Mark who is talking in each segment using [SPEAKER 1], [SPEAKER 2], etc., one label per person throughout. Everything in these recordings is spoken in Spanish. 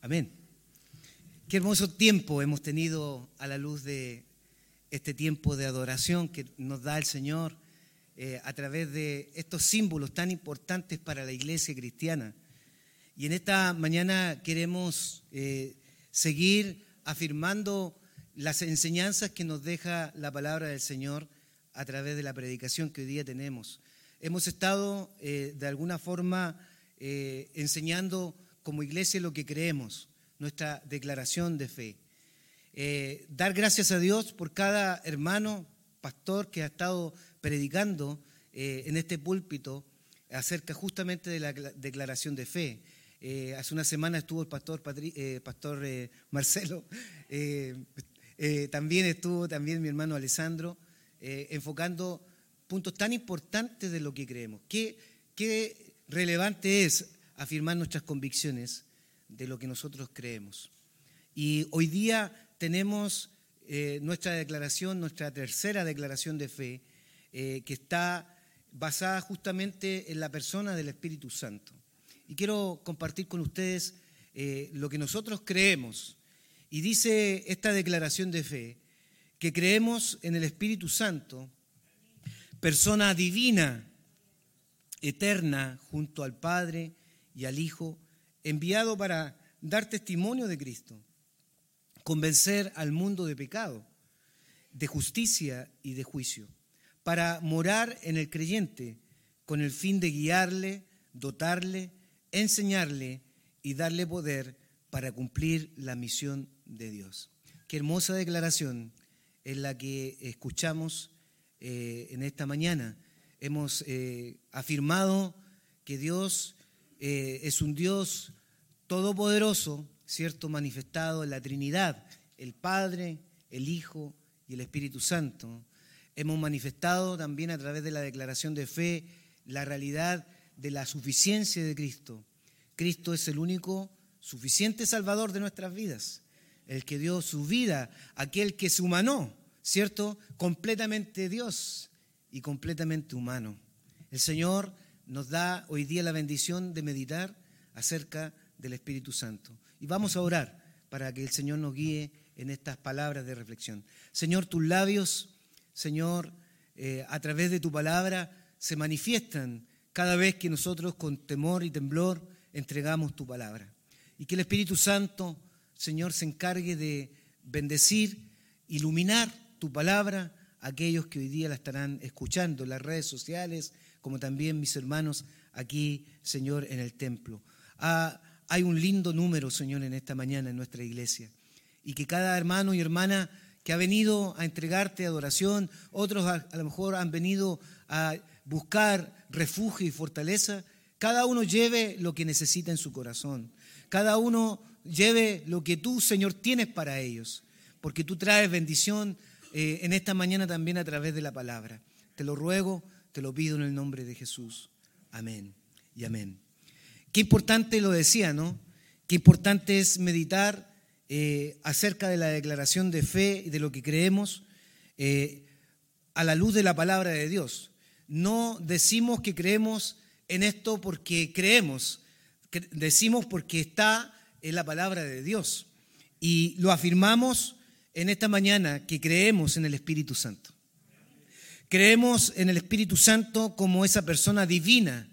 [SPEAKER 1] Amén. Qué hermoso tiempo hemos tenido a la luz de este tiempo de adoración que nos da el Señor eh, a través de estos símbolos tan importantes para la iglesia cristiana. Y en esta mañana queremos eh, seguir afirmando las enseñanzas que nos deja la palabra del Señor a través de la predicación que hoy día tenemos. Hemos estado eh, de alguna forma enseñando como iglesia lo que creemos, nuestra declaración de fe. Eh, dar gracias a Dios por cada hermano, pastor que ha estado predicando eh, en este púlpito acerca justamente de la declaración de fe. Eh, hace una semana estuvo el pastor, pastor Marcelo, también estuvo también mi hermano Alessandro, enfocando puntos tan importantes de lo que creemos. ¿Qué, qué relevante es afirmar nuestras convicciones de lo que nosotros creemos. Y hoy día tenemos eh, nuestra declaración, nuestra tercera declaración de fe, eh, que está basada justamente en la persona del Espíritu Santo. Y quiero compartir con ustedes eh, lo que nosotros creemos. Y dice esta declaración de fe, que creemos en el Espíritu Santo, persona divina, eterna, junto al Padre, y al Hijo, enviado para dar testimonio de Cristo, convencer al mundo de pecado, de justicia y de juicio, para morar en el creyente con el fin de guiarle, dotarle, enseñarle y darle poder para cumplir la misión de Dios. Qué hermosa declaración es la que escuchamos eh, en esta mañana. Hemos eh, afirmado que Dios eh, es un Dios todopoderoso, ¿cierto? Manifestado en la Trinidad, el Padre, el Hijo y el Espíritu Santo. Hemos manifestado también a través de la declaración de fe la realidad de la suficiencia de Cristo. Cristo es el único suficiente Salvador de nuestras vidas, el que dio su vida, aquel que se humanó, ¿cierto? Completamente Dios y completamente humano. El Señor nos da hoy día la bendición de meditar acerca del Espíritu Santo. Y vamos a orar para que el Señor nos guíe en estas palabras de reflexión. Señor, tus labios, Señor, eh, a través de tu palabra se manifiestan cada vez que nosotros con temor y temblor entregamos tu palabra. Y que el Espíritu Santo, Señor, se encargue de bendecir, iluminar tu palabra aquellos que hoy día la estarán escuchando las redes sociales, como también mis hermanos aquí, Señor, en el templo. Ah, hay un lindo número, Señor, en esta mañana en nuestra iglesia. Y que cada hermano y hermana que ha venido a entregarte adoración, otros a, lo mejor han venido a buscar refugio y fortaleza, cada uno lleve lo que necesita en su corazón. Cada uno lleve lo que tú, Señor, tienes para ellos. Porque tú traes bendición eh, en esta mañana también a través de la palabra. Te lo ruego te lo pido en el nombre de Jesús. Amén y amén. Qué importante lo decía, ¿no? Qué importante es meditar eh, acerca de la declaración de fe y de lo que creemos eh, a la luz de la palabra de Dios. No decimos que creemos en esto porque creemos, decimos porque está en la palabra de Dios. Y lo afirmamos en esta mañana que creemos en el Espíritu Santo. Creemos en el Espíritu Santo como esa persona divina,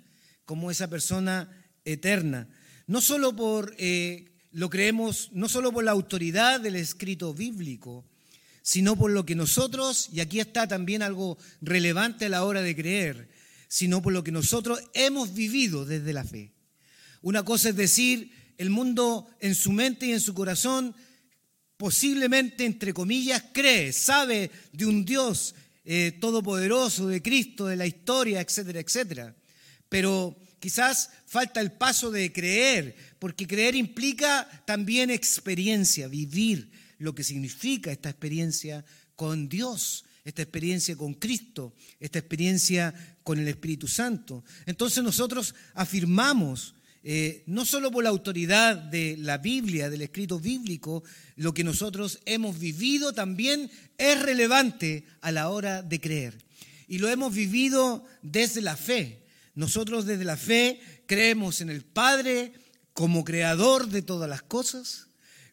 [SPEAKER 1] como esa persona eterna. No solo por, eh, lo creemos, no solo por la autoridad del escrito bíblico, sino por lo que nosotros, y aquí está también algo relevante a la hora de creer, sino por lo que nosotros hemos vivido desde la fe. Una cosa es decir, el mundo en su mente y en su corazón posiblemente, entre comillas, cree, sabe de un Dios eh, todopoderoso de Cristo, de la historia, etcétera, etcétera. Pero quizás falta el paso de creer, porque creer implica también experiencia, vivir lo que significa esta experiencia con Dios, esta experiencia con Cristo, esta experiencia con el Espíritu Santo. Entonces nosotros afirmamos eh, no solo por la autoridad de la Biblia, del escrito bíblico, lo que nosotros hemos vivido también es relevante a la hora de creer. Y lo hemos vivido desde la fe, nosotros desde la fe creemos en el Padre como creador de todas las cosas.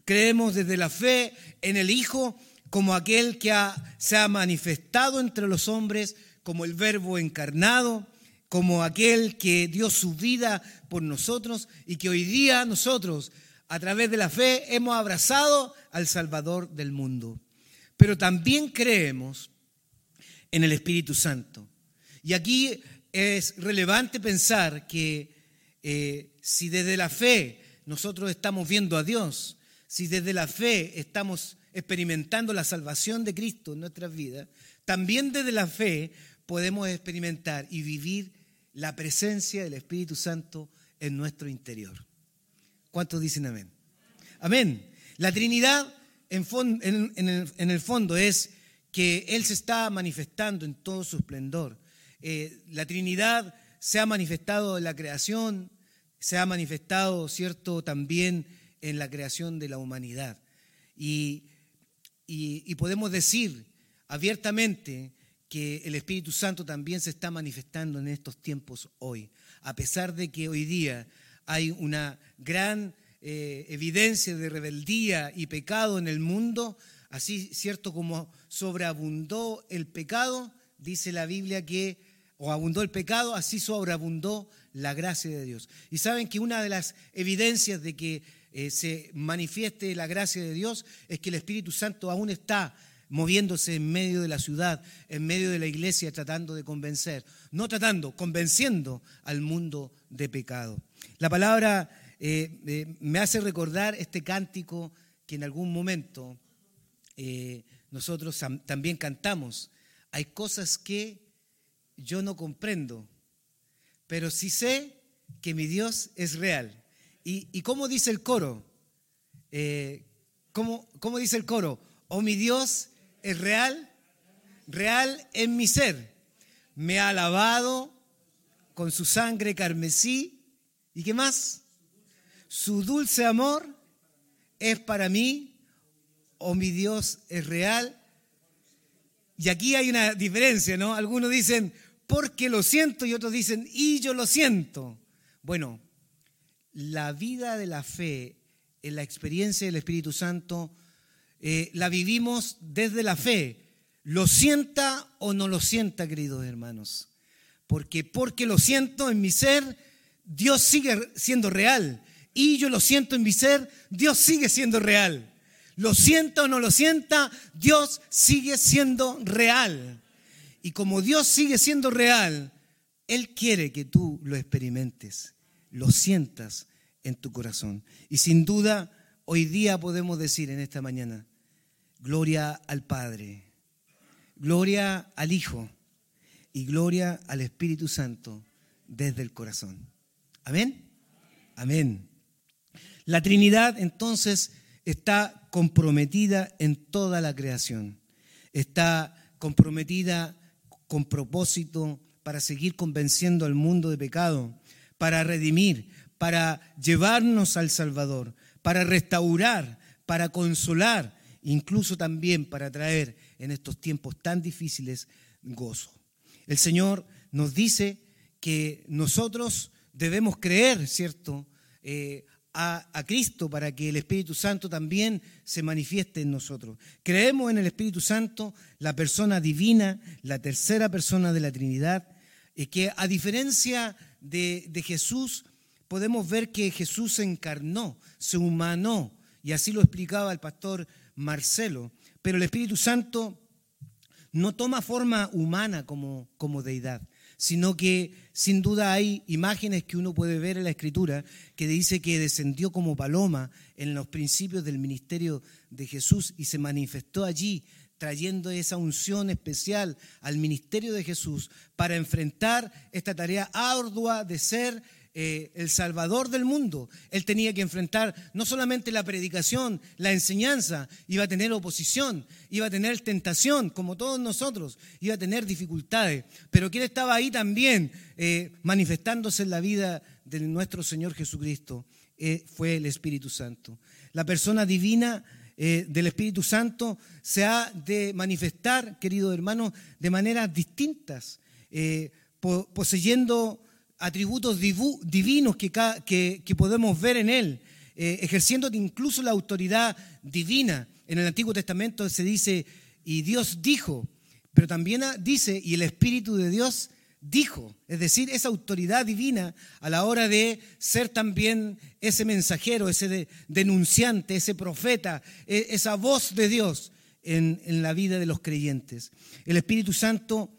[SPEAKER 1] Creemos desde la fe en el Hijo como aquel que se ha manifestado entre los hombres como el verbo encarnado, como aquel que dio su vida por nosotros y que hoy día nosotros, a través de la fe, hemos abrazado al Salvador del mundo. Pero también creemos en el Espíritu Santo. Y aquí es relevante pensar que eh, si desde la fe nosotros estamos viendo a Dios, si desde la fe estamos experimentando la salvación de Cristo en nuestras vidas, también desde la fe podemos experimentar y vivir la presencia del Espíritu Santo en nuestro interior. ¿Cuántos dicen amén? Amén. La Trinidad en, el, fondo es que Él se está manifestando en todo su esplendor. Eh, la Trinidad se ha manifestado en la creación, se ha manifestado, ¿cierto?, también en la creación de la humanidad. y podemos decir abiertamente que el Espíritu Santo también se está manifestando en estos tiempos hoy, a pesar de que hoy día hay una gran eh, evidencia de rebeldía y pecado en el mundo, así cierto como sobreabundó el pecado, dice la Biblia que, o abundó el pecado, así sobreabundó la gracia de Dios. Y saben que una de las evidencias de que eh, se manifieste la gracia de Dios es que el Espíritu Santo aún está moviéndose en medio de la ciudad, en medio de la iglesia, tratando de convencer, no tratando, convenciendo al mundo de pecado. La palabra eh, eh, me hace recordar este cántico que en algún momento eh, nosotros también cantamos. Hay cosas que yo no comprendo, pero sí sé que mi Dios es real. ¿Y, cómo dice el coro? ¿cómo, ¿Cómo dice el coro? Oh mi Dios es real, real en mi ser. Me ha lavado con su sangre carmesí. ¿Y qué más? Su dulce amor es para mí, o mi Dios es real. Y aquí hay una diferencia, ¿no? Algunos dicen, porque lo siento, y otros dicen, y yo lo siento. Bueno, la vida de la fe en la experiencia del Espíritu Santo eh, la vivimos desde la fe. Lo sienta o no lo sienta, queridos hermanos. Porque porque lo siento en mi ser, Dios sigue siendo real. Y yo lo siento en mi ser, Dios sigue siendo real. Lo siento o no lo sienta, Dios sigue siendo real. Y como Dios sigue siendo real, Él quiere que tú lo experimentes, lo sientas en tu corazón. Y sin duda, hoy día podemos decir en esta mañana, gloria al Padre, gloria al Hijo y gloria al Espíritu Santo desde el corazón. Amén. Amén. La Trinidad entonces está comprometida en toda la creación. Está comprometida con propósito para seguir convenciendo al mundo de pecado, para redimir, para llevarnos al Salvador, para restaurar, para consolar, incluso también para traer en estos tiempos tan difíciles gozo. El Señor nos dice que nosotros debemos creer, ¿cierto?, eh, a, Cristo para que el Espíritu Santo también se manifieste en nosotros. Creemos en el Espíritu Santo, la persona divina, la tercera persona de la Trinidad, y que a diferencia de Jesús, podemos ver que Jesús se encarnó, se humanó, y así lo explicaba el pastor Marcelo, pero el Espíritu Santo no toma forma humana como, como deidad, sino que sin duda hay imágenes que uno puede ver en la Escritura que dice que descendió como paloma en los principios del ministerio de Jesús y se manifestó allí trayendo esa unción especial al ministerio de Jesús para enfrentar esta tarea ardua de ser eh, el Salvador del mundo. Él tenía que enfrentar no solamente la predicación, la enseñanza, iba a tener oposición, iba a tener tentación, como todos nosotros, iba a tener dificultades, pero quien estaba ahí también eh, manifestándose en la vida de nuestro Señor Jesucristo eh, fue el Espíritu Santo. La persona divina del Espíritu Santo se ha de manifestar, queridos hermanos, de maneras distintas, poseyendo atributos divinos que, que, podemos ver en Él, eh, ejerciendo incluso la autoridad divina. En el Antiguo Testamento se dice, y Dios dijo, pero también dice, y el Espíritu de Dios dijo, es decir, esa autoridad divina a la hora de ser también ese mensajero, ese denunciante, ese profeta, e, esa voz de Dios en, en la vida de los creyentes. El Espíritu Santo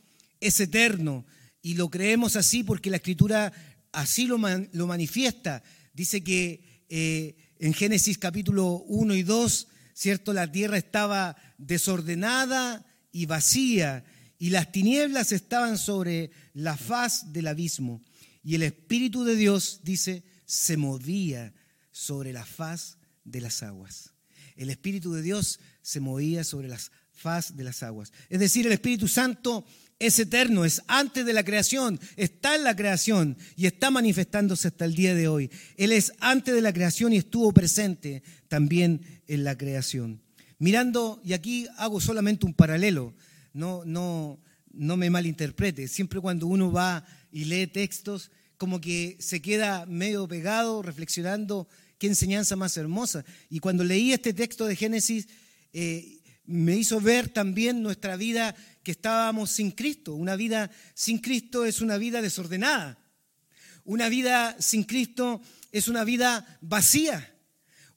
[SPEAKER 1] es eterno, y lo creemos así porque la escritura así lo, lo manifiesta. Dice que eh, en Génesis capítulo 1 y 2, ¿cierto? La tierra estaba desordenada y vacía y las tinieblas estaban sobre la faz del abismo. Y el Espíritu de Dios, dice, se movía sobre la faz de las aguas. El Espíritu de Dios se movía sobre la faz de las aguas. Es decir, el Espíritu Santo es eterno, es antes de la creación, está en la creación y está manifestándose hasta el día de hoy. Él es antes de la creación y estuvo presente también en la creación. Mirando, y aquí hago solamente un paralelo, no, no, no me malinterprete, siempre cuando uno va y lee textos, como que se queda medio pegado reflexionando qué enseñanza más hermosa. Y cuando leí este texto de Génesis, eh, me hizo ver también nuestra vida que estábamos sin Cristo. Una vida sin Cristo es una vida desordenada. Una vida sin Cristo es una vida vacía.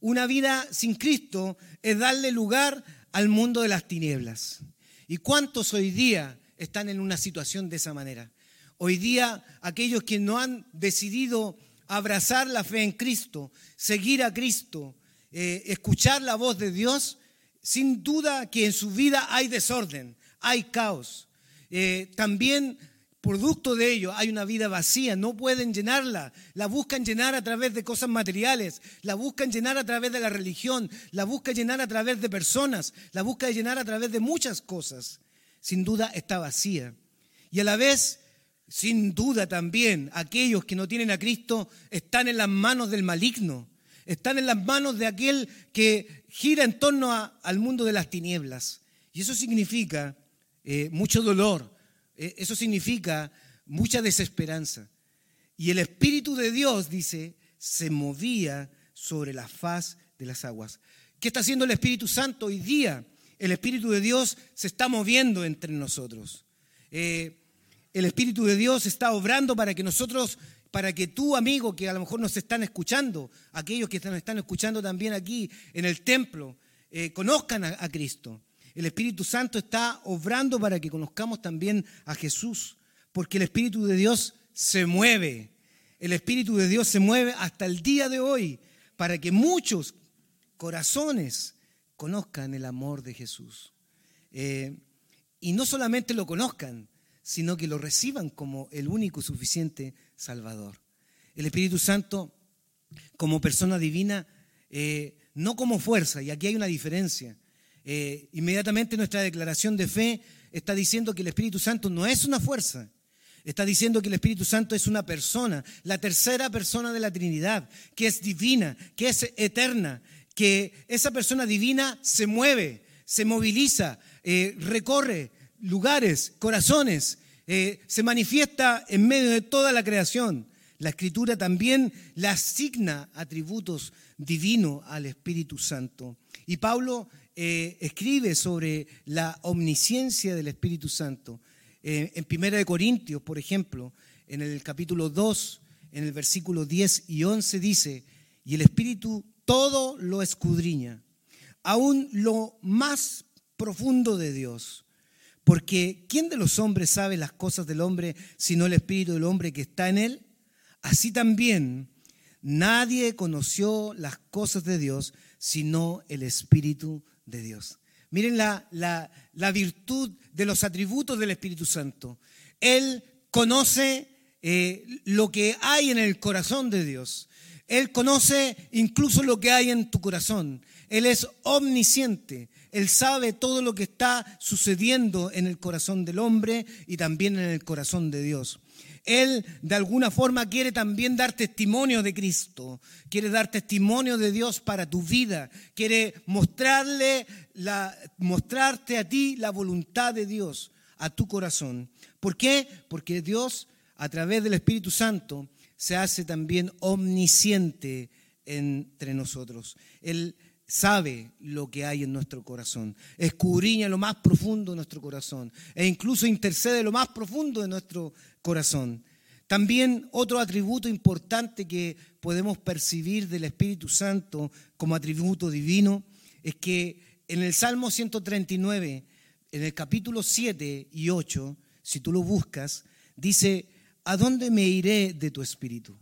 [SPEAKER 1] Una vida sin Cristo es darle lugar al mundo de las tinieblas. ¿Y cuántos hoy día están en una situación de esa manera? Hoy día aquellos que no han decidido abrazar la fe en Cristo, seguir a Cristo, eh, escuchar la voz de Dios, sin duda que en su vida hay desorden, hay caos. Eh, también, producto de ello, hay una vida vacía, no pueden llenarla. La buscan llenar a través de cosas materiales, la buscan llenar a través de la religión, la buscan llenar a través de personas, la buscan llenar a través de muchas cosas. Sin duda está vacía. Y a la vez, sin duda también, aquellos que no tienen a Cristo están en las manos del maligno están en las manos de aquel que gira en torno al mundo de las tinieblas. Y eso significa eh, mucho dolor, eh, eso significa mucha desesperanza. Y el Espíritu de Dios, dice, se movía sobre la faz de las aguas. ¿Qué está haciendo el Espíritu Santo hoy día? El Espíritu de Dios se está moviendo entre nosotros. Eh, el Espíritu de Dios está obrando para que nosotros para que tú, amigo, que a lo mejor nos están escuchando, aquellos que nos están escuchando también aquí en el templo, eh, conozcan a, Cristo. El Espíritu Santo está obrando para que conozcamos también a Jesús, porque el Espíritu de Dios se mueve. El Espíritu de Dios se mueve hasta el día de hoy para que muchos corazones conozcan el amor de Jesús. Eh, y no solamente lo conozcan, sino que lo reciban como el único suficiente Salvador. El Espíritu Santo como persona divina, eh, no como fuerza, y aquí hay una diferencia. Eh, inmediatamente nuestra declaración de fe está diciendo que el Espíritu Santo no es una fuerza, está diciendo que el Espíritu Santo es una persona, la tercera persona de la Trinidad, que es divina, que es eterna, que esa persona divina se mueve, se moviliza, eh, recorre lugares, corazones, eh, se manifiesta en medio de toda la creación. La escritura también le asigna atributos divinos al Espíritu Santo. Y Pablo eh, escribe sobre la omnisciencia del Espíritu Santo. Eh, en 1 Corintios, por ejemplo, en el capítulo 2, en el versículo 10 y 11 dice, y el Espíritu todo lo escudriña, aún lo más profundo de Dios porque ¿quién de los hombres sabe las cosas del hombre sino el espíritu del hombre que está en él? Así también nadie conoció las cosas de Dios sino el espíritu de Dios. Miren la, la, virtud de los atributos del Espíritu Santo. Él conoce eh, lo que hay en el corazón de Dios. Él conoce incluso lo que hay en tu corazón. Él es omnisciente. Él sabe todo lo que está sucediendo en el corazón del hombre y también en el corazón de Dios. Él de alguna forma quiere también dar testimonio de Cristo, quiere dar testimonio de Dios para tu vida, quiere mostrarle mostrarte a ti la voluntad de Dios, a tu corazón. ¿Por qué? Porque Dios a través del Espíritu Santo, se hace también omnisciente entre nosotros. Él sabe lo que hay en nuestro corazón, escudriña lo más profundo de nuestro corazón e incluso intercede lo más profundo de nuestro corazón. También otro atributo importante que podemos percibir del Espíritu Santo como atributo divino es que en el Salmo 139, en el capítulo 7 y 8, si tú lo buscas, dice, ¿a dónde me iré de tu espíritu?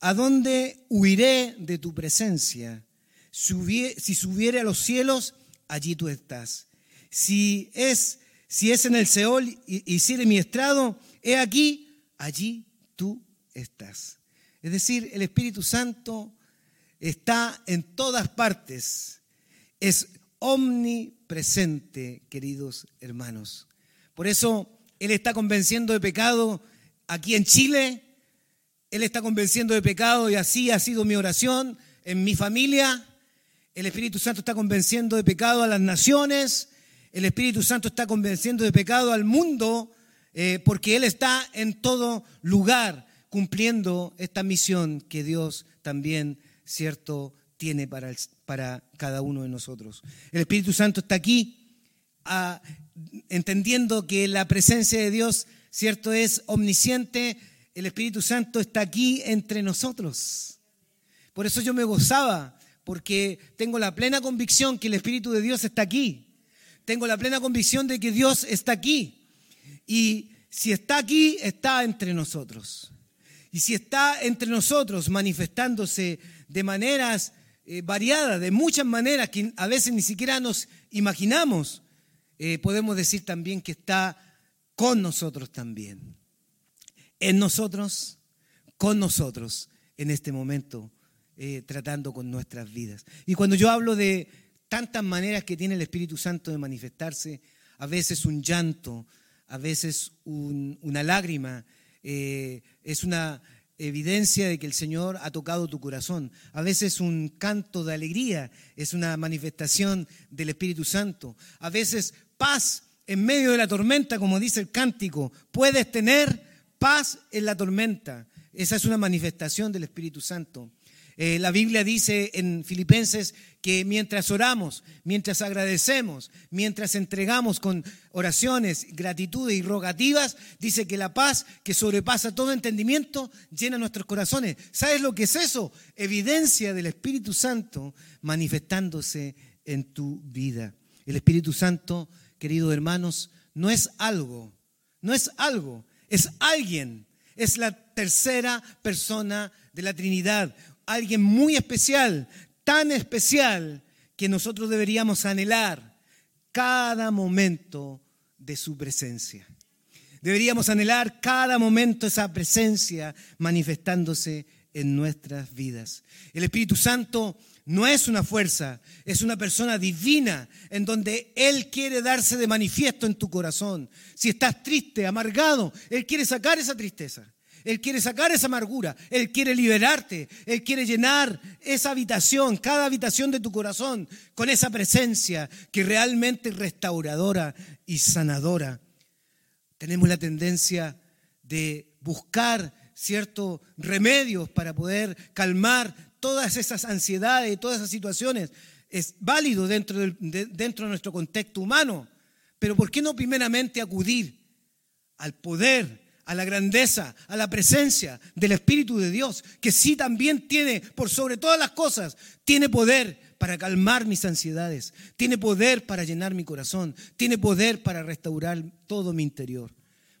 [SPEAKER 1] ¿A dónde huiré de tu presencia? Si subiere a los cielos, allí tú estás. Si es, si es en el Seol y hiciere mi estrado, he aquí, allí tú estás. Es decir, el Espíritu Santo está en todas partes. Es omnipresente, queridos hermanos. Por eso Él está convenciendo de pecado aquí en Chile. Él está convenciendo de pecado y así ha sido mi oración en mi familia. El Espíritu Santo está convenciendo de pecado a las naciones. El Espíritu Santo está convenciendo de pecado al mundo eh, porque Él está en todo lugar cumpliendo esta misión que Dios también, cierto, tiene para, para cada uno de nosotros. El Espíritu Santo está aquí ah, entendiendo que la presencia de Dios, cierto, es omnisciente. El Espíritu Santo está aquí entre nosotros. Por eso yo me gozaba, porque tengo la plena convicción que el Espíritu de Dios está aquí. Tengo la plena convicción de que Dios está aquí. Y si está aquí, está entre nosotros. Y si está entre nosotros manifestándose de maneras eh, variada, de muchas maneras que a veces ni siquiera nos imaginamos, eh, podemos decir también que está con nosotros también. En nosotros, con nosotros en este momento, eh, tratando con nuestras vidas. Y cuando yo hablo de tantas maneras que tiene el Espíritu Santo de manifestarse, a veces un llanto, a veces una lágrima, es una evidencia de que el Señor ha tocado tu corazón. A veces un canto de alegría es una manifestación del Espíritu Santo. A veces paz en medio de la tormenta, como dice el cántico. Puedes tener paz en la tormenta. Esa es una manifestación del Espíritu Santo. Eh, la Biblia dice en Filipenses que mientras oramos, mientras agradecemos, mientras entregamos con oraciones, gratitud y rogativas, dice que la paz que sobrepasa todo entendimiento llena nuestros corazones. ¿Sabes lo que es eso? Evidencia del Espíritu Santo manifestándose en tu vida. El Espíritu Santo, queridos hermanos, no es algo, no es algo, es alguien, es la tercera persona de la Trinidad alguien muy especial, tan especial que nosotros deberíamos anhelar cada momento de su presencia. Deberíamos anhelar cada momento esa presencia manifestándose en nuestras vidas. El Espíritu Santo no es una fuerza, es una persona divina en donde Él quiere darse de manifiesto en tu corazón. Si estás triste, amargado, Él quiere sacar esa tristeza. Él quiere sacar esa amargura, Él quiere liberarte, Él quiere llenar esa habitación, cada habitación de tu corazón, con esa presencia que realmente es restauradora y sanadora. Tenemos la tendencia de buscar ciertos remedios para poder calmar todas esas ansiedades y todas esas situaciones. Es válido dentro de, dentro de nuestro contexto humano, pero ¿por qué no primeramente acudir al poder a la grandeza, a la presencia del Espíritu de Dios, que sí también tiene, por sobre todas las cosas, tiene poder para calmar mis ansiedades, tiene poder para llenar mi corazón, tiene poder para restaurar todo mi interior.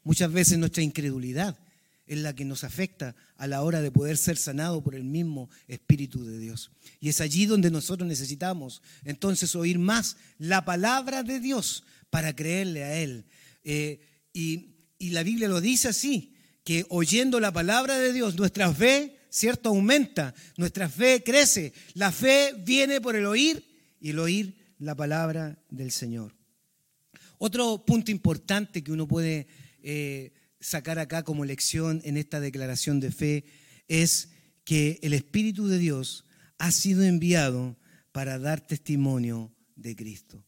[SPEAKER 1] Muchas veces nuestra incredulidad es la que nos afecta a la hora de poder ser sanado por el mismo Espíritu de Dios. Y es allí donde nosotros necesitamos entonces oír más la palabra de Dios para creerle a Él. Eh, y y la Biblia lo dice así, que oyendo la palabra de Dios, nuestra fe, cierto, aumenta, nuestra fe crece. La fe viene por el oír y el oír la palabra del Señor. Otro punto importante que uno puede eh, sacar acá como lección en esta declaración de fe es que el Espíritu de Dios ha sido enviado para dar testimonio de Cristo.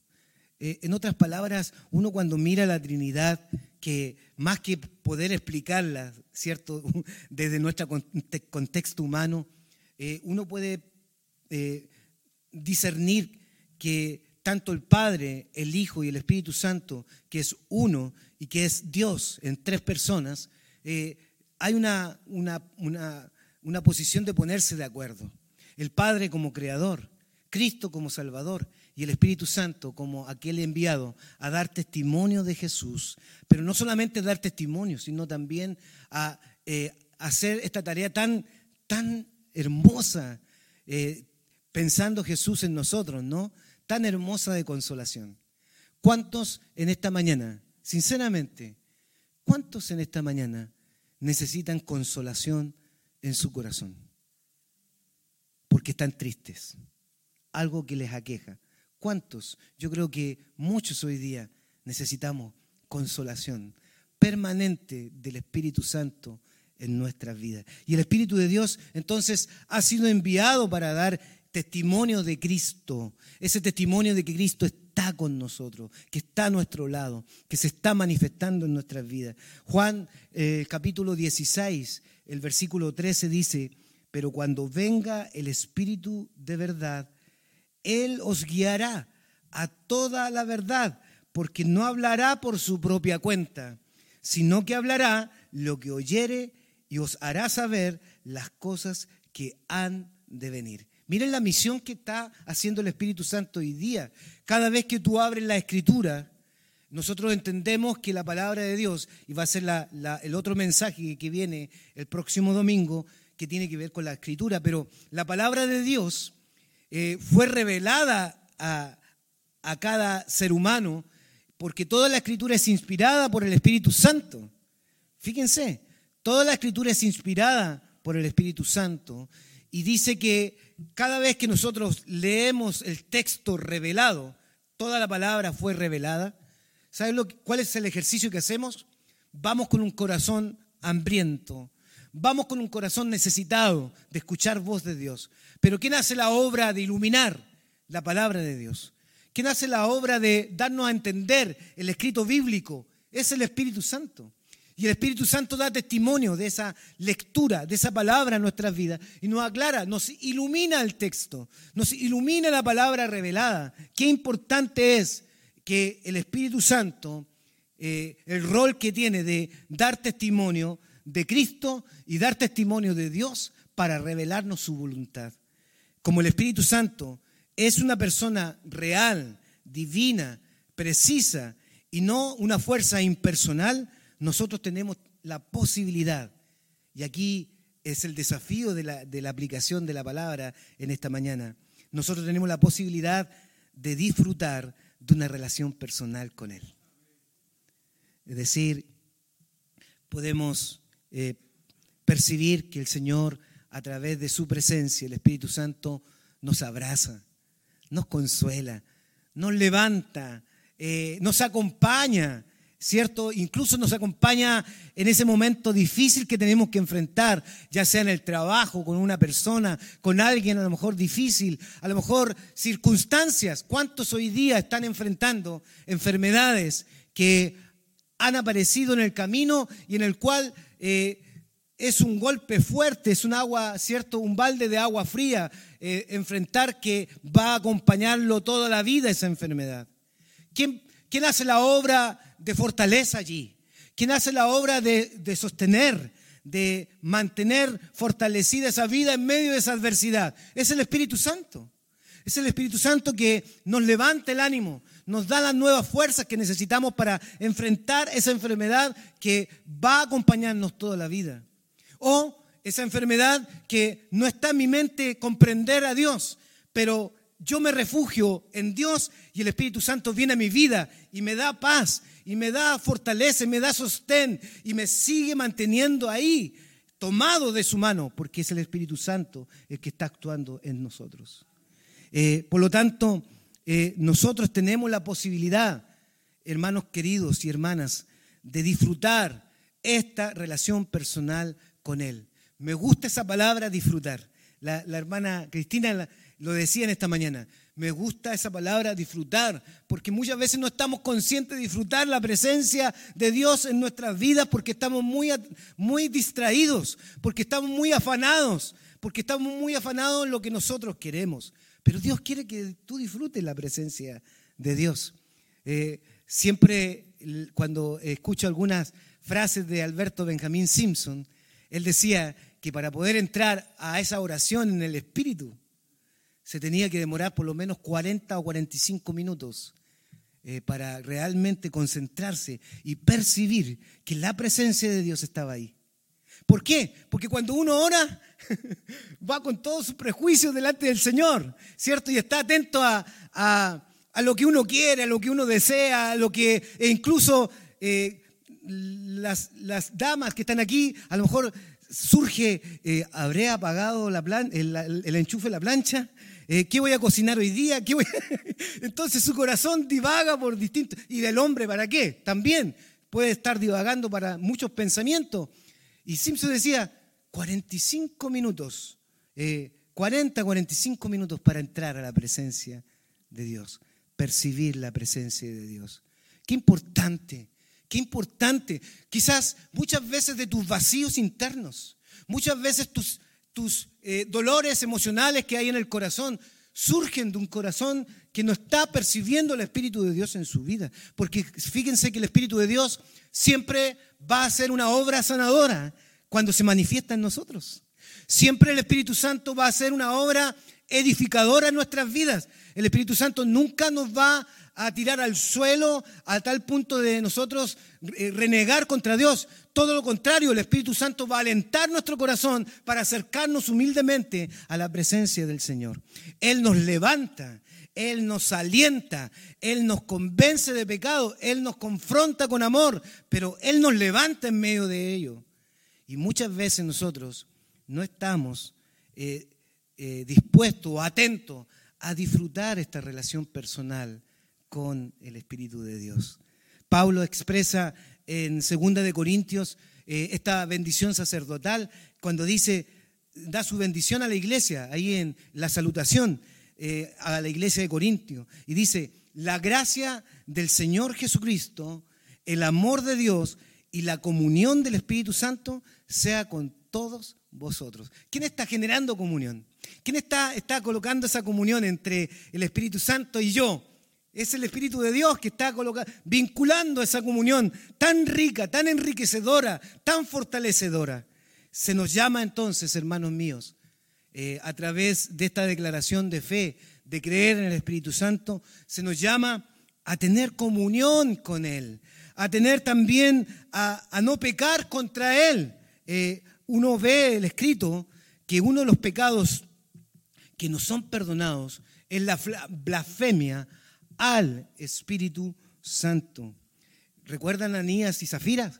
[SPEAKER 1] Eh, en otras palabras, uno cuando mira la Trinidad que más que poder explicarla, ¿cierto? Desde nuestro contexto humano, eh, uno puede eh, discernir que tanto el Padre, el Hijo y el Espíritu Santo, que es uno y que es Dios en tres personas, eh, hay una, una, una posición de ponerse de acuerdo. El Padre como creador, Cristo como Salvador y el Espíritu Santo como aquel enviado a dar testimonio de Jesús, pero no solamente dar testimonio, sino también a eh, hacer esta tarea tan, tan hermosa, eh, pensando Jesús en nosotros, ¿no? Tan hermosa de consolación. ¿Cuántos en esta mañana, sinceramente, cuántos en esta mañana necesitan consolación en su corazón? Porque están tristes algo que les aqueja. ¿Cuántos? Yo creo que muchos hoy día necesitamos consolación permanente del Espíritu Santo en nuestras vidas. Y el Espíritu de Dios entonces ha sido enviado para dar testimonio de Cristo, ese testimonio de que Cristo está con nosotros, que está a nuestro lado, que se está manifestando en nuestras vidas. Juan eh, capítulo 16, el versículo 13 dice, pero cuando venga el Espíritu de verdad, él os guiará a toda la verdad, porque no hablará por su propia cuenta, sino que hablará lo que oyere y os hará saber las cosas que han de venir. Miren la misión que está haciendo el Espíritu Santo hoy día. Cada vez que tú abres la escritura, nosotros entendemos que la palabra de Dios, y va a ser el otro mensaje que viene el próximo domingo, que tiene que ver con la escritura, pero la palabra de Dios eh, fue revelada a, cada ser humano, porque toda la escritura es inspirada por el Espíritu Santo. Fíjense, toda la escritura es inspirada por el Espíritu Santo y dice que cada vez que nosotros leemos el texto revelado, toda la palabra fue revelada. ¿Saben lo, cuál es el ejercicio que hacemos? Vamos con un corazón hambriento, Vamos con un corazón necesitado de escuchar voz de Dios. Pero ¿quién hace la obra de iluminar la palabra de Dios? ¿Quién hace la obra de darnos a entender el escrito bíblico? Es el Espíritu Santo. Y el Espíritu Santo da testimonio de esa lectura, de esa palabra en nuestras vidas y nos aclara, nos ilumina el texto, nos ilumina la palabra revelada. Qué importante es que el Espíritu Santo, eh, el rol que tiene de dar testimonio, de Cristo y dar testimonio de Dios para revelarnos su voluntad. Como el Espíritu Santo es una persona real, divina, precisa y no una fuerza impersonal, nosotros tenemos la posibilidad, y aquí es el desafío de la, de la aplicación de la palabra en esta mañana, nosotros tenemos la posibilidad de disfrutar de una relación personal con Él. Es decir, podemos eh, percibir que el Señor, a través de su presencia, el Espíritu Santo, nos abraza, nos consuela, nos levanta, eh, nos acompaña, ¿cierto? Incluso nos acompaña en ese momento difícil que tenemos que enfrentar, ya sea en el trabajo, con una persona, con alguien a lo mejor difícil, a lo mejor circunstancias. ¿Cuántos hoy día están enfrentando enfermedades que han aparecido en el camino y en el cual eh, es un golpe fuerte, es un agua, ¿cierto? Un balde de agua fría, eh, enfrentar que va a acompañarlo toda la vida esa enfermedad. ¿Quién, quién hace la obra de fortaleza allí? ¿Quién hace la obra de, de sostener, de mantener fortalecida esa vida en medio de esa adversidad? Es el Espíritu Santo. Es el Espíritu Santo que nos levanta el ánimo, nos da las nuevas fuerzas que necesitamos para enfrentar esa enfermedad que va a acompañarnos toda la vida. O esa enfermedad que no está en mi mente comprender a Dios, pero yo me refugio en Dios y el Espíritu Santo viene a mi vida y me da paz y me da fortaleza, me da sostén y me sigue manteniendo ahí, tomado de su mano, porque es el Espíritu Santo el que está actuando en nosotros. Eh, por lo tanto, eh, nosotros tenemos la posibilidad, hermanos queridos y hermanas, de disfrutar esta relación personal con Él. Me gusta esa palabra disfrutar. La, hermana Cristina lo decía en esta mañana. Me gusta esa palabra disfrutar, porque muchas veces no estamos conscientes de disfrutar la presencia de Dios en nuestras vidas porque estamos muy, muy distraídos, porque estamos muy afanados, porque estamos muy afanados en lo que nosotros queremos. Pero Dios quiere que tú disfrutes la presencia de Dios. Eh, siempre cuando escucho algunas frases de Alberto Benjamín Simpson, él decía que para poder entrar a esa oración en el Espíritu, se tenía que demorar por lo menos 40 o 45 minutos eh, para realmente concentrarse y percibir que la presencia de Dios estaba ahí. ¿Por qué? Porque cuando uno ora, va con todos sus prejuicios delante del Señor, ¿cierto? Y está atento a, lo que uno quiere, a lo que uno desea, a lo que e incluso eh, las, damas que están aquí, a lo mejor surge, eh, ¿habré apagado el, enchufe de la plancha? Eh, ¿qué voy a cocinar hoy día? Entonces su corazón divaga por distintos... ¿Y del hombre para qué? También puede estar divagando para muchos pensamientos. Y Simpson decía, 45 minutos, 40, eh, 45 minutos para entrar a la presencia de Dios, percibir la presencia de Dios. Qué importante, qué importante. Quizás muchas veces de tus vacíos internos, muchas veces tus eh, dolores emocionales que hay en el corazón surgen de un corazón que no está percibiendo el Espíritu de Dios en su vida. Porque fíjense que el Espíritu de Dios siempre va a hacer una obra sanadora cuando se manifiesta en nosotros. Siempre el Espíritu Santo va a hacer una obra edificadora en nuestras vidas. El Espíritu Santo nunca nos va a tirar al suelo a tal punto de nosotros eh, renegar contra Dios. Todo lo contrario, el Espíritu Santo va a alentar nuestro corazón para acercarnos humildemente a la presencia del Señor. Él nos levanta, Él nos alienta, Él nos convence de pecado, Él nos confronta con amor, pero Él nos levanta en medio de ello. Y muchas veces nosotros no estamos eh, eh, dispuestos o atentos a disfrutar esta relación personal con el Espíritu de Dios. Pablo expresa en Segunda de Corintios eh, esta bendición sacerdotal cuando dice, da su bendición a la iglesia, ahí en la salutación eh, a la iglesia de Corintios, y dice, la gracia del Señor Jesucristo, el amor de Dios y la comunión del Espíritu Santo sea con todos vosotros. ¿Quién está generando comunión? ¿Quién está, está colocando esa comunión entre el Espíritu Santo y yo? Es el Espíritu de Dios que está vinculando esa comunión tan rica, tan enriquecedora, tan fortalecedora. Se nos llama entonces, hermanos míos, eh, a través de esta declaración de fe, de creer en el Espíritu Santo, se nos llama a tener comunión con Él, a tener también, a, no pecar contra Él. Eh, uno ve el escrito que uno de los pecados que no son perdonados es la blasfemia al Espíritu Santo. ¿Recuerdan a Anías y Zafira?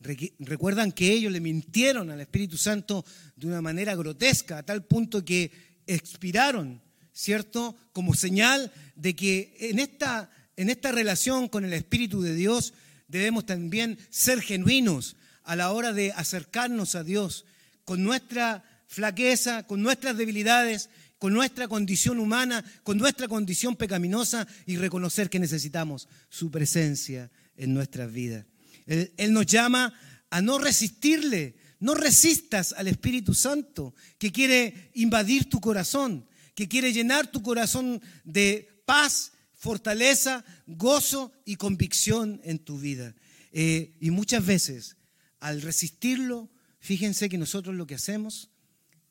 [SPEAKER 1] ¿Recuerdan que ellos le mintieron al Espíritu Santo de una manera grotesca, a tal punto que expiraron, ¿cierto? Como señal de que en esta, en esta relación con el Espíritu de Dios debemos también ser genuinos a la hora de acercarnos a Dios con nuestra flaqueza, con nuestras debilidades con nuestra condición humana, con nuestra condición pecaminosa y reconocer que necesitamos su presencia en nuestras vidas. Él, nos llama a no resistirle, no resistas al Espíritu Santo que quiere invadir tu corazón, que quiere llenar tu corazón de paz, fortaleza, gozo y convicción en tu vida. Eh, y muchas veces, al resistirlo, fíjense que nosotros lo que hacemos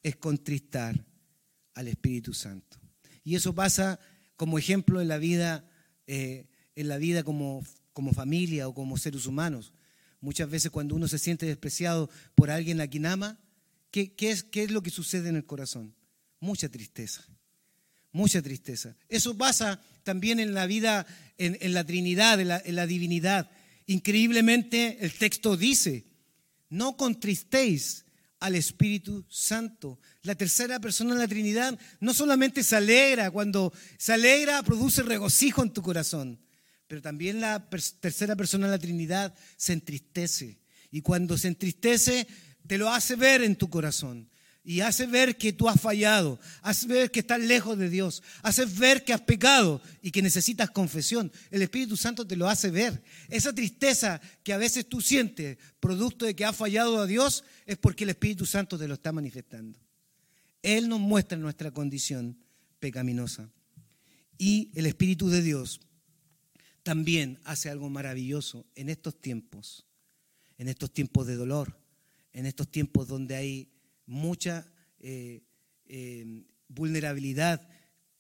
[SPEAKER 1] es contristar al Espíritu Santo. Y eso pasa como ejemplo en la vida, eh, en la vida como, como familia o como seres humanos. Muchas veces cuando uno se siente despreciado por alguien a quien ama, ¿qué, es, qué es lo que sucede en el corazón? Mucha tristeza, mucha tristeza. Eso pasa también en la vida, en, la Trinidad, en la, en la divinidad. Increíblemente el texto dice, no contristéis al Espíritu Santo. La tercera persona de la Trinidad no solamente se alegra, cuando se alegra produce regocijo en tu corazón, pero también la tercera persona de la Trinidad se entristece. Y cuando se entristece, te lo hace ver en tu corazón. y hace ver que tú has fallado, hace ver que estás lejos de Dios, hace ver que has pecado y que necesitas confesión. El Espíritu Santo te lo hace ver. Esa tristeza que a veces tú sientes, producto de que has fallado a Dios, es porque el Espíritu Santo te lo está manifestando. Él nos muestra nuestra condición pecaminosa. Y el Espíritu de Dios también hace algo maravilloso en estos tiempos, en estos tiempos de dolor, en estos tiempos donde hay mucha eh, eh, vulnerabilidad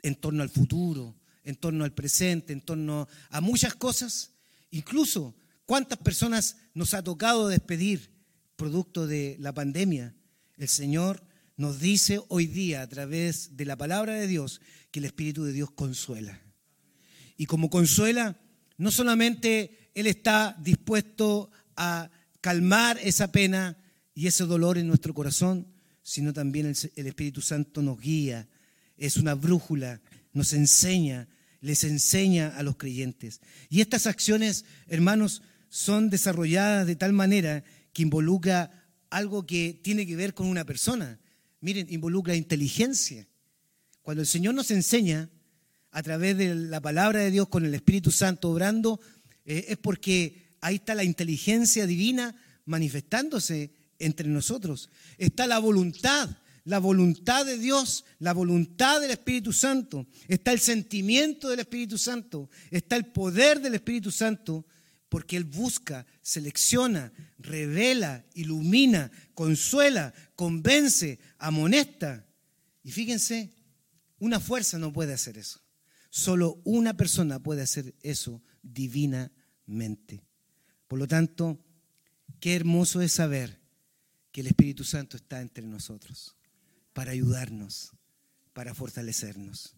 [SPEAKER 1] en torno al futuro, en torno al presente, en torno a muchas cosas. Incluso cuántas personas nos ha tocado despedir producto de la pandemia. El Señor nos dice hoy día a través de la palabra de Dios que el Espíritu de Dios consuela. Y como consuela, no solamente Él está dispuesto a calmar esa pena y ese dolor en nuestro corazón, sino también el, Espíritu Santo nos guía, es una brújula, nos enseña, les enseña a los creyentes. Y estas acciones, hermanos, son desarrolladas de tal manera que involucra algo que tiene que ver con una persona. Miren, involucra inteligencia. Cuando el Señor nos enseña a través de la palabra de Dios con el Espíritu Santo obrando, eh, es porque ahí está la inteligencia divina manifestándose entre nosotros. Está la voluntad, la voluntad de Dios, la voluntad del Espíritu Santo. Está el sentimiento del Espíritu Santo. Está el poder del Espíritu Santo porque Él busca, selecciona, revela, ilumina, consuela, convence, amonesta. Y fíjense, una fuerza no puede hacer eso. Solo una persona puede hacer eso divinamente. Por lo tanto, qué hermoso es saber que el Espíritu Santo está entre nosotros para ayudarnos, para fortalecernos.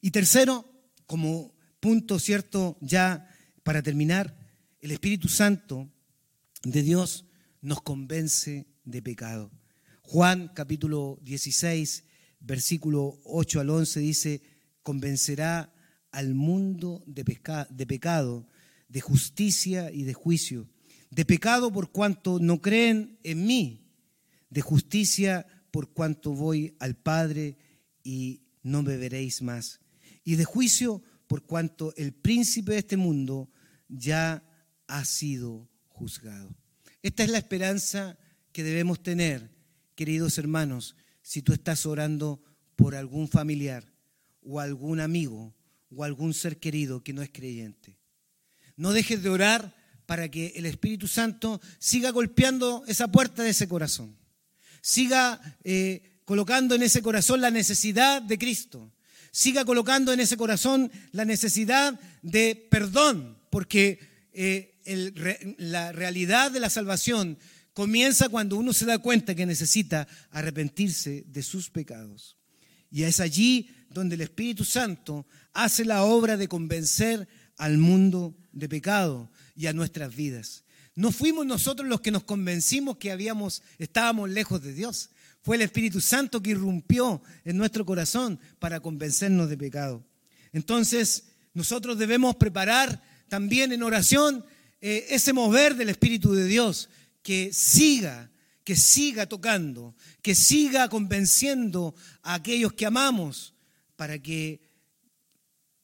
[SPEAKER 1] Y tercero, como punto cierto ya para terminar, el Espíritu Santo de Dios nos convence de pecado. Juan capítulo 16, versículo 8 al 11 dice, convencerá al mundo de, pecado, de justicia y de juicio. De pecado por cuanto no creen en mí de justicia por cuanto voy al Padre y no me veréis más, y de juicio por cuanto el príncipe de este mundo ya ha sido juzgado. Esta es la esperanza que debemos tener, queridos hermanos, si tú estás orando por algún familiar o algún amigo o algún ser querido que no es creyente. No dejes de orar para que el Espíritu Santo siga golpeando esa puerta de ese corazón siga eh, colocando en ese corazón la necesidad de Cristo, siga colocando en ese corazón la necesidad de perdón, porque eh, la realidad de la salvación comienza cuando uno se da cuenta que necesita arrepentirse de sus pecados. Y es allí donde el Espíritu Santo hace la obra de convencer al mundo de pecado y a nuestras vidas. No fuimos nosotros los que nos convencimos que habíamos, estábamos lejos de Dios. Fue el Espíritu Santo que irrumpió en nuestro corazón para convencernos de pecado. Entonces, nosotros debemos preparar también en oración eh, ese mover del Espíritu de Dios que siga, que siga tocando, que siga convenciendo a aquellos que amamos para que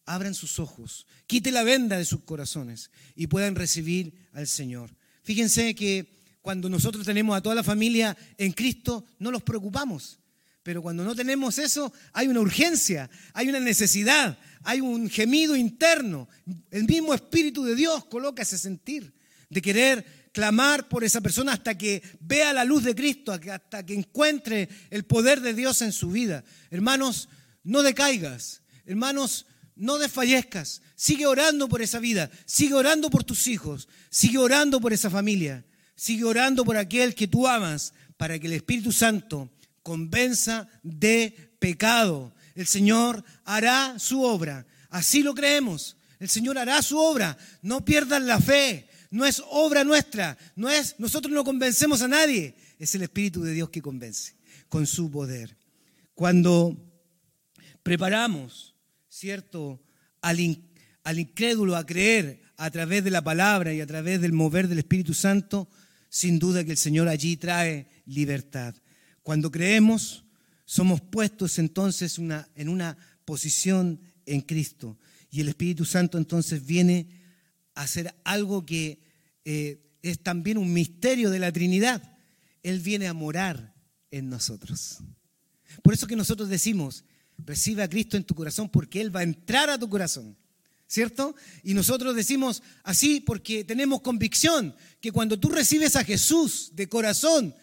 [SPEAKER 1] abran sus ojos, quite la venda de sus corazones y puedan recibir al Señor. Fíjense que cuando nosotros tenemos a toda la familia en Cristo, no nos preocupamos. Pero cuando no tenemos eso, hay una urgencia, hay una necesidad, hay un gemido interno. El mismo Espíritu de Dios coloca ese sentir de querer clamar por esa persona hasta que vea la luz de Cristo, hasta que encuentre el poder de Dios en su vida. Hermanos, no decaigas. Hermanos, no desfallezcas. Sigue orando por esa vida. Sigue orando por tus hijos. Sigue orando por esa familia. Sigue orando por aquel que tú amas para que el Espíritu Santo convenza de pecado. El Señor hará su obra. Así lo creemos. El Señor hará su obra. No pierdan la fe. No es obra nuestra. No es nosotros no convencemos a nadie. Es el Espíritu de Dios que convence con su poder. Cuando preparamos ¿cierto? Al, incrédulo a creer a través de la palabra y a través del mover del Espíritu Santo, sin duda que el Señor allí trae libertad. Cuando creemos, somos puestos entonces en una posición en Cristo. Y el Espíritu Santo entonces viene a hacer algo que eh, es también un misterio de la Trinidad. Él viene a morar en nosotros. Por eso que nosotros decimos, recibe a Cristo en tu corazón porque Él va a entrar a tu corazón. ¿Cierto? Y nosotros decimos así porque tenemos convicción que cuando tú recibes a Jesús de corazón,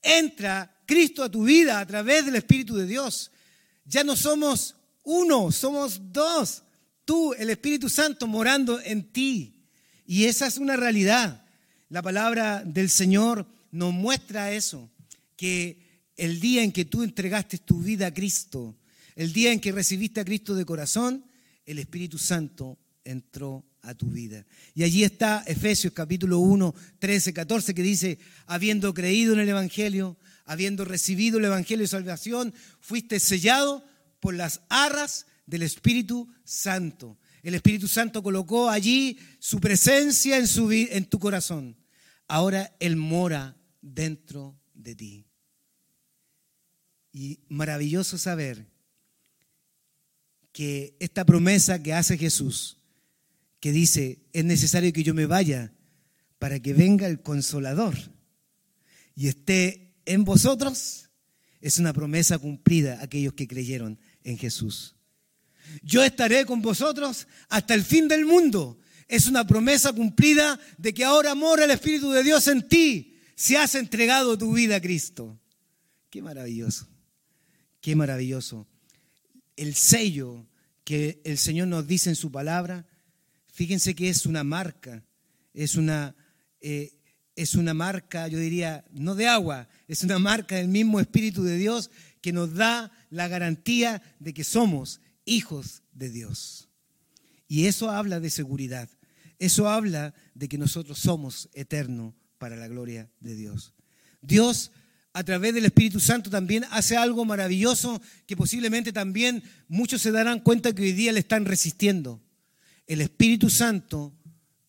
[SPEAKER 1] entra Cristo a tu vida a través del Espíritu de Dios. Ya no somos uno, somos dos. Tú, el Espíritu Santo, morando en ti. Y esa es una realidad. La palabra del Señor nos muestra eso, que el día en que tú entregaste tu vida a Cristo, el día en que recibiste a Cristo de corazón, el Espíritu Santo entró a tu vida. Y allí está Efesios capítulo 1, 13, 14, que dice, habiendo creído en el Evangelio, habiendo recibido el Evangelio de salvación, fuiste sellado por las arras del Espíritu Santo. El Espíritu Santo colocó allí su presencia en, en tu corazón. Ahora Él mora dentro de ti. Y maravilloso saber que esta promesa que hace Jesús, que dice, es necesario que yo me vaya para que venga el consolador y esté en vosotros, es una promesa cumplida a aquellos que creyeron en Jesús. Yo estaré con vosotros hasta el fin del mundo. Es una promesa cumplida de que ahora mora el Espíritu de Dios en ti si has entregado tu vida a Cristo. Qué maravilloso, qué maravilloso el sello que el Señor nos dice en su palabra, fíjense que es una marca, es una, eh, es una marca, yo diría, no de agua, es una marca del mismo Espíritu de Dios que nos da la garantía de que somos hijos de Dios. Y eso habla de seguridad, eso habla de que nosotros somos eternos para la gloria de Dios. Dios a través del Espíritu Santo también hace algo maravilloso que posiblemente también muchos se darán cuenta que hoy día le están resistiendo. El Espíritu Santo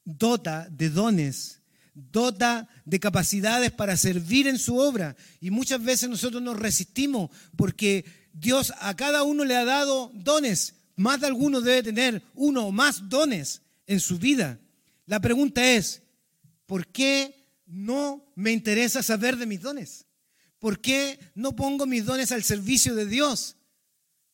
[SPEAKER 1] dota de dones, dota de capacidades para servir en su obra. Y muchas veces nosotros nos resistimos porque Dios a cada uno le ha dado dones. Más de alguno debe tener uno o más dones en su vida. La pregunta es, ¿por qué no me interesa saber de mis dones? ¿Por qué no pongo mis dones al servicio de Dios?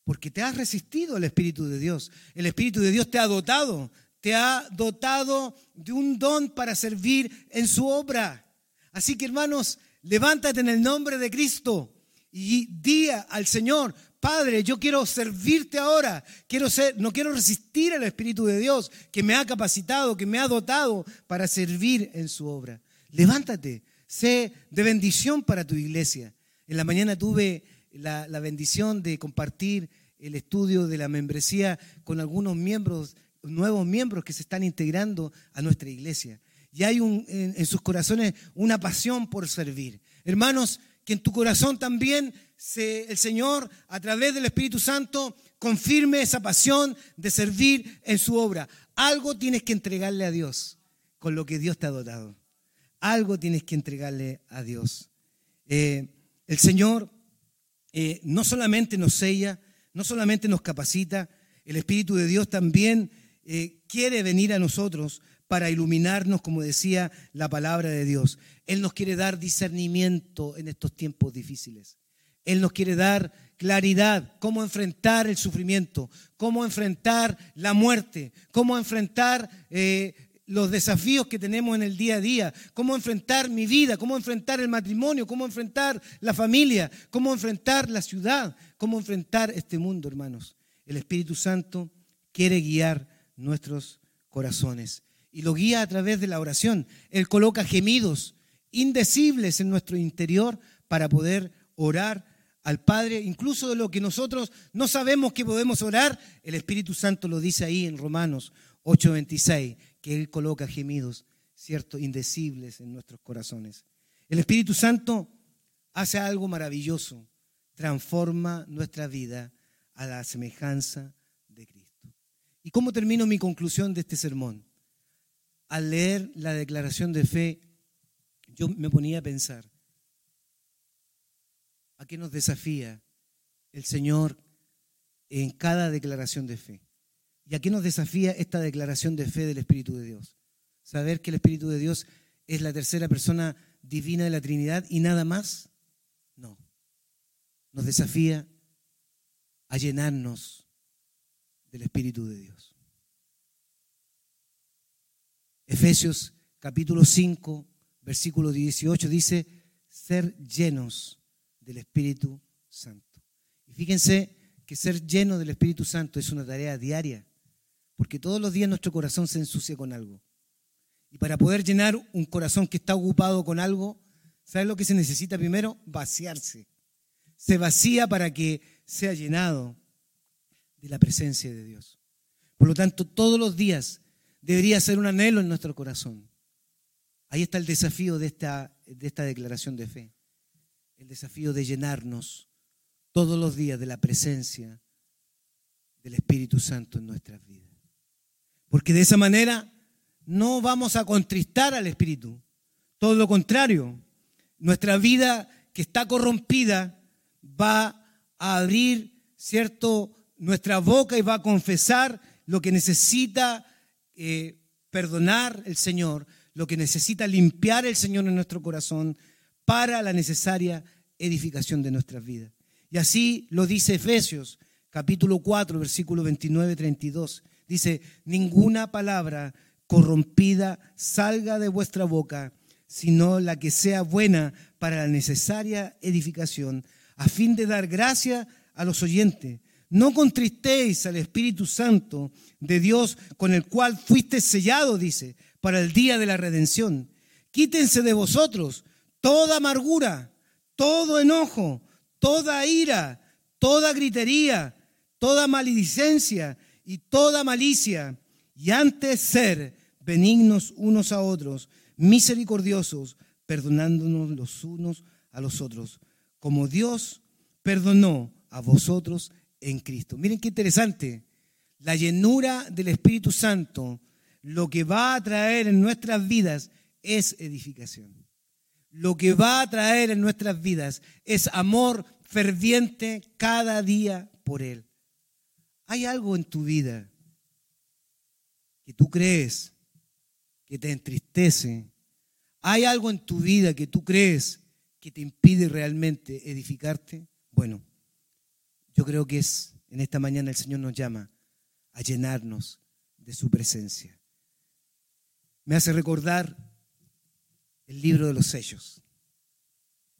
[SPEAKER 1] Porque te has resistido al Espíritu de Dios. El Espíritu de Dios te ha dotado, te ha dotado de un don para servir en su obra. Así que hermanos, levántate en el nombre de Cristo y di al Señor, Padre, yo quiero servirte ahora. Quiero ser, no quiero resistir al Espíritu de Dios que me ha capacitado, que me ha dotado para servir en su obra. Levántate, sé de bendición para tu iglesia. En la mañana tuve la, bendición de compartir el estudio de la membresía con algunos miembros, nuevos miembros que se están integrando a nuestra iglesia. Y hay en, sus corazones una pasión por servir. Hermanos, que en tu corazón también el Señor, a través del Espíritu Santo, confirme esa pasión de servir en su obra. Algo tienes que entregarle a Dios con lo que Dios te ha dotado algo tienes que entregarle a Dios. Eh, el Señor eh, no solamente nos sella, no solamente nos capacita, el Espíritu de Dios también eh, quiere venir a nosotros para iluminarnos, como decía la palabra de Dios. Él nos quiere dar discernimiento en estos tiempos difíciles. Él nos quiere dar claridad, cómo enfrentar el sufrimiento, cómo enfrentar la muerte, cómo enfrentar los desafíos que tenemos en el día a día, cómo enfrentar mi vida, cómo enfrentar el matrimonio, cómo enfrentar la familia, cómo enfrentar la ciudad, cómo enfrentar este mundo, hermanos. El Espíritu Santo quiere guiar nuestros corazones y lo guía a través de la oración. Él coloca gemidos indecibles en nuestro interior para poder orar al Padre, incluso de lo que nosotros no sabemos que podemos orar, el Espíritu Santo lo dice ahí en Romanos 8:26 que Él coloca gemidos, ¿cierto?, indecibles en nuestros corazones. El Espíritu Santo hace algo maravilloso, transforma nuestra vida a la semejanza de Cristo. ¿Y cómo termino mi conclusión de este sermón? Al leer la declaración de fe, yo me ponía a pensar, ¿a qué nos desafía el Señor en cada declaración de fe. ¿Y a qué nos desafía esta declaración de fe del Espíritu de Dios? Saber que el Espíritu de Dios es la tercera persona divina de la Trinidad y nada más. No. Nos desafía a llenarnos del Espíritu de Dios. Efesios capítulo 5, versículo 18 dice, ser llenos del Espíritu Santo. Y fíjense que ser lleno del Espíritu Santo es una tarea diaria, porque todos los días nuestro corazón se ensucia con algo. Y para poder llenar un corazón que está ocupado con algo, ¿sabes lo que se necesita primero? Vaciarse. Se vacía para que sea llenado de la presencia de Dios. Por lo tanto, todos los días debería ser un anhelo en nuestro corazón. Ahí está el desafío de esta, de esta declaración de fe. El desafío de llenarnos todos los días de la presencia del Espíritu Santo en nuestras vidas. Porque de esa manera no vamos a contristar al Espíritu. Todo lo contrario, nuestra vida que está corrompida va a abrir, ¿cierto?, nuestra boca y va a confesar lo que necesita eh, perdonar el Señor, lo que necesita limpiar el Señor en nuestro corazón para la necesaria edificación de nuestras vidas. Y así lo dice Efesios, capítulo 4, versículo 29-32. Dice, ninguna palabra corrompida salga de vuestra boca, sino la que sea buena para la necesaria edificación, a fin de dar gracia a los oyentes. No contristéis al Espíritu Santo de Dios con el cual fuiste sellado, dice, para el día de la redención. Quítense de vosotros toda amargura, todo enojo, toda ira, toda gritería, toda maledicencia y toda malicia, y antes ser benignos unos a otros, misericordiosos, perdonándonos los unos a los otros, como Dios perdonó a vosotros en Cristo. Miren qué interesante. La llenura del Espíritu Santo lo que va a traer en nuestras vidas es edificación. Lo que va a traer en nuestras vidas es amor ferviente cada día por Él. Hay algo en tu vida que tú crees que te entristece. Hay algo en tu vida que tú crees que te impide realmente edificarte. Bueno, yo creo que es en esta mañana el Señor nos llama a llenarnos de su presencia. Me hace recordar el libro de los sellos.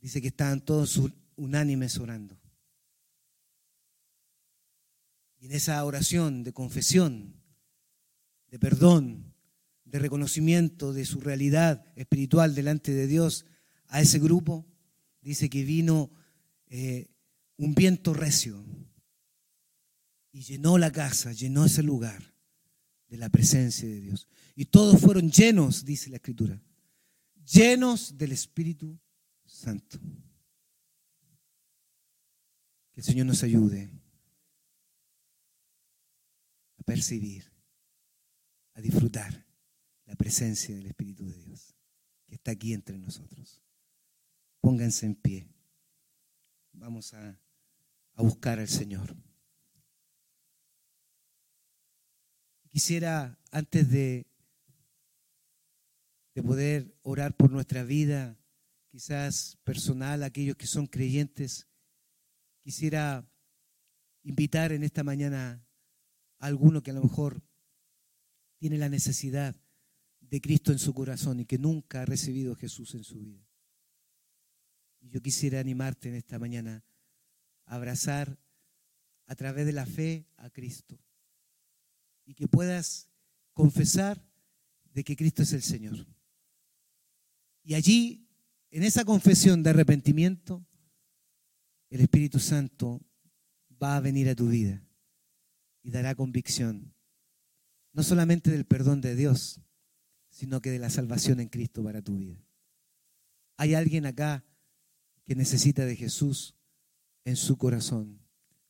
[SPEAKER 1] Dice que estaban todos unánimes orando. En esa oración de confesión, de perdón, de reconocimiento de su realidad espiritual delante de Dios, a ese grupo, dice que vino eh, un viento recio y llenó la casa, llenó ese lugar de la presencia de Dios. Y todos fueron llenos, dice la Escritura, llenos del Espíritu Santo. Que el Señor nos ayude percibir, a disfrutar la presencia del Espíritu de Dios que está aquí entre nosotros. Pónganse en pie. Vamos a a buscar al Señor. Quisiera, antes de, de poder orar por nuestra vida, quizás personal, aquellos que son creyentes, quisiera invitar en esta mañana alguno que a lo mejor tiene la necesidad de Cristo en su corazón y que nunca ha recibido a Jesús en su vida. Y yo quisiera animarte en esta mañana abrazar a través de la fe a Cristo y que puedas confesar de que Cristo es el Señor. Y allí, en esa confesión de arrepentimiento, el Espíritu Santo va a venir a tu vida y dará convicción, no solamente del perdón de Dios, sino que de la salvación en Cristo para tu vida. Hay alguien acá que necesita de Jesús en su corazón.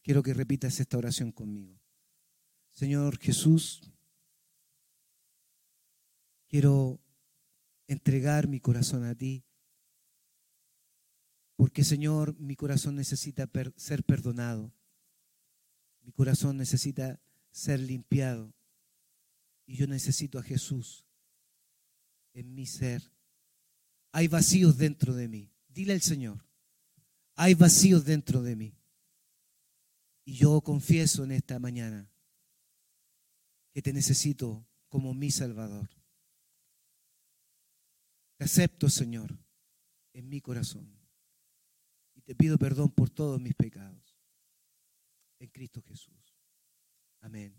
[SPEAKER 1] Quiero que repitas esta oración conmigo. Señor Jesús, quiero entregar mi corazón a ti, porque Señor, mi corazón necesita ser perdonado. Mi corazón necesita ser limpiado y yo necesito a Jesús en mi ser. Hay vacíos dentro de mí. Dile al Señor, hay vacíos dentro de mí. Y yo confieso en esta mañana que te necesito como mi Salvador. Te acepto, Señor, en mi corazón. Y te pido perdón por todos mis pecados. En Cristo Jesús. Amén.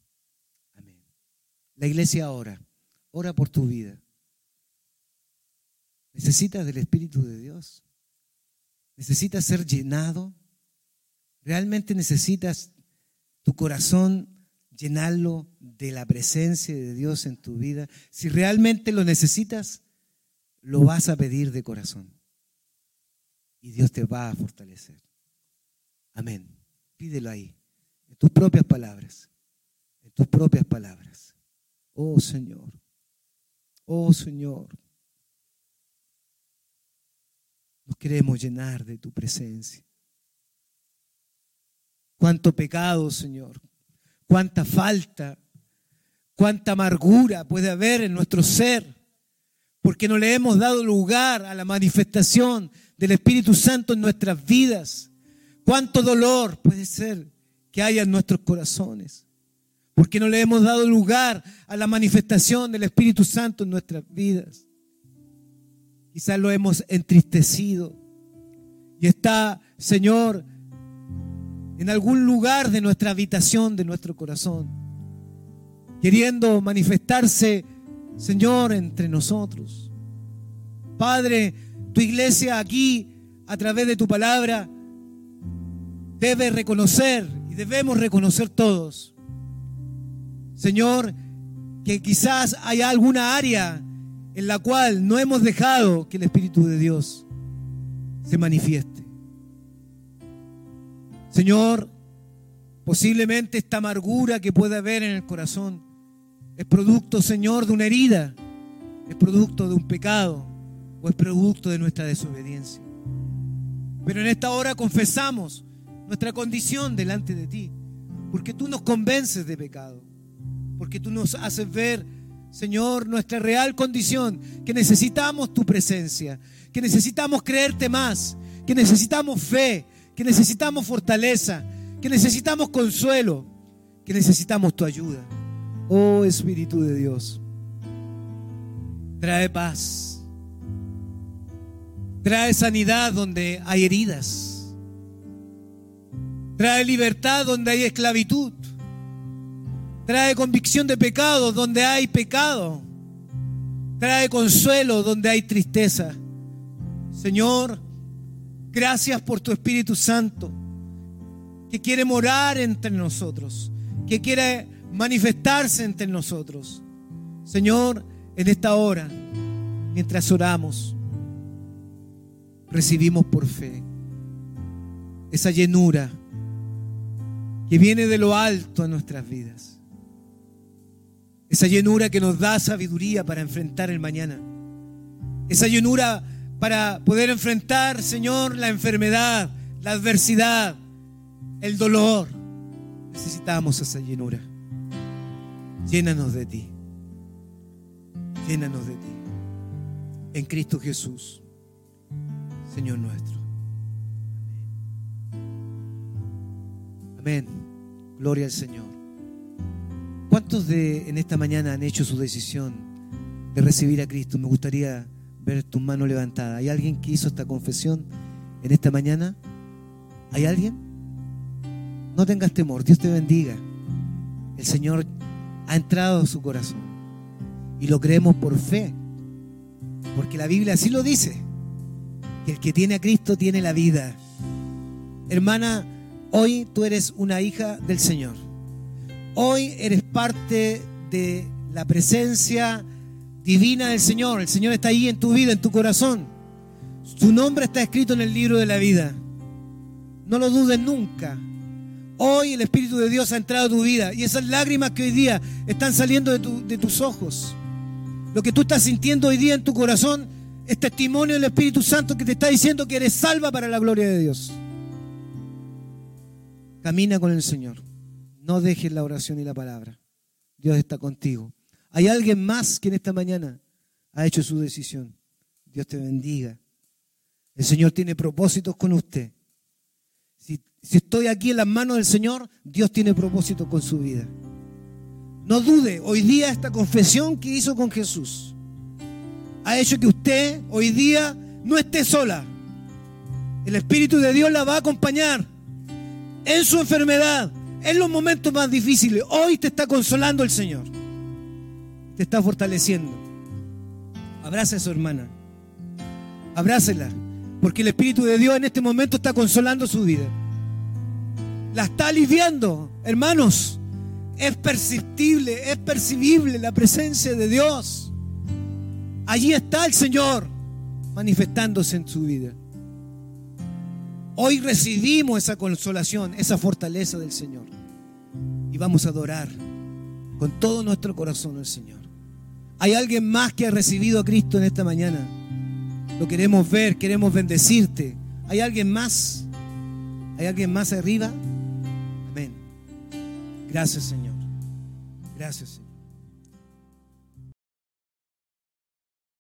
[SPEAKER 1] Amén. La iglesia ora. Ora por tu vida. ¿Necesitas del Espíritu de Dios? ¿Necesitas ser llenado? ¿Realmente necesitas tu corazón llenarlo de la presencia de Dios en tu vida? Si realmente lo necesitas, lo vas a pedir de corazón. Y Dios te va a fortalecer. Amén. Pídelo ahí, en tus propias palabras, en tus propias palabras. Oh Señor, oh Señor. Nos queremos llenar de tu presencia. Cuánto pecado, Señor. Cuánta falta. Cuánta amargura puede haber en nuestro ser. Porque no le hemos dado lugar a la manifestación del Espíritu Santo en nuestras vidas. Cuánto dolor puede ser que haya en nuestros corazones. Porque no le hemos dado lugar a la manifestación del Espíritu Santo en nuestras vidas. Quizás lo hemos entristecido. Y está, Señor, en algún lugar de nuestra habitación, de nuestro corazón, queriendo manifestarse, Señor, entre nosotros. Padre, tu iglesia aquí, a través de tu palabra, debe reconocer debemos reconocer todos, Señor, que quizás haya alguna área en la cual no hemos dejado que el Espíritu de Dios se manifieste. Señor, posiblemente esta amargura que puede haber en el corazón es producto, Señor, de una herida, es producto de un pecado o es producto de nuestra desobediencia. Pero en esta hora confesamos nuestra condición delante de ti, porque tú nos convences de pecado, porque tú nos haces ver Señor, nuestra real condición, que necesitamos tu presencia, que necesitamos creerte más, que necesitamos fe, que necesitamos fortaleza, que necesitamos consuelo, que necesitamos tu ayuda. Oh Espíritu de Dios, trae paz, trae sanidad donde hay heridas, trae libertad donde hay esclavitud. Trae convicción de pecado donde hay pecado. Trae consuelo donde hay tristeza. Señor, gracias por tu Espíritu Santo que quiere morar entre nosotros, que quiere manifestarse entre nosotros. Señor, en esta hora, mientras oramos, recibimos por fe esa llenura que viene de lo alto a nuestras vidas. Esa llenura que nos da sabiduría para enfrentar el mañana. Esa llenura para poder enfrentar, Señor, la enfermedad, la adversidad, el dolor. Necesitamos esa llenura. Llénanos de ti. Llénanos de ti. En Cristo Jesús, Señor nuestro. Amén. Gloria al Señor. ¿Cuántos de en esta mañana han hecho su decisión de recibir a Cristo? Me gustaría ver tu mano levantada. ¿Hay alguien que hizo esta confesión en esta mañana? ¿Hay alguien? No tengas temor, Dios te bendiga. El Señor ha entrado a su corazón y lo creemos por fe, porque la Biblia así lo dice, que el que tiene a Cristo tiene la vida. Hermana, hoy tú eres una hija del Señor. Hoy eres parte de la presencia divina del Señor. El Señor está ahí en tu vida, en tu corazón. Su nombre está escrito en el libro de la vida. No lo dudes nunca. Hoy el Espíritu de Dios ha entrado a tu vida y esas lágrimas que hoy día están saliendo de, de tus ojos, lo que tú estás sintiendo hoy día en tu corazón, es testimonio del Espíritu Santo que te está diciendo que eres salva para la gloria de Dios. Camina con el Señor No dejes la oración y la palabra. Dios está contigo. Hay alguien más que en esta mañana ha hecho su decisión. Dios te bendiga. El Señor tiene propósitos con usted. Si, estoy aquí en las manos del Señor, Dios tiene propósitos con su vida. No dude, hoy día esta confesión que hizo con Jesús ha hecho que usted hoy día no esté sola. El Espíritu de Dios la va a acompañar en su enfermedad, en los momentos más difíciles. Hoy te está consolando el Señor. Te está fortaleciendo. Abraza a su hermana. Abrácela. Porque el Espíritu de Dios en este momento está consolando su vida. La está aliviando. Hermanos, es perceptible, es percibible la presencia de Dios. Allí está el Señor manifestándose en su vida. Hoy recibimos esa consolación, esa fortaleza del Señor. Y vamos a adorar con todo nuestro corazón al Señor. Hay alguien más que ha recibido a Cristo en esta mañana. Lo queremos ver, queremos bendecirte. ¿Hay alguien más? ¿Hay alguien más arriba? Amén. Gracias Señor. Gracias Señor.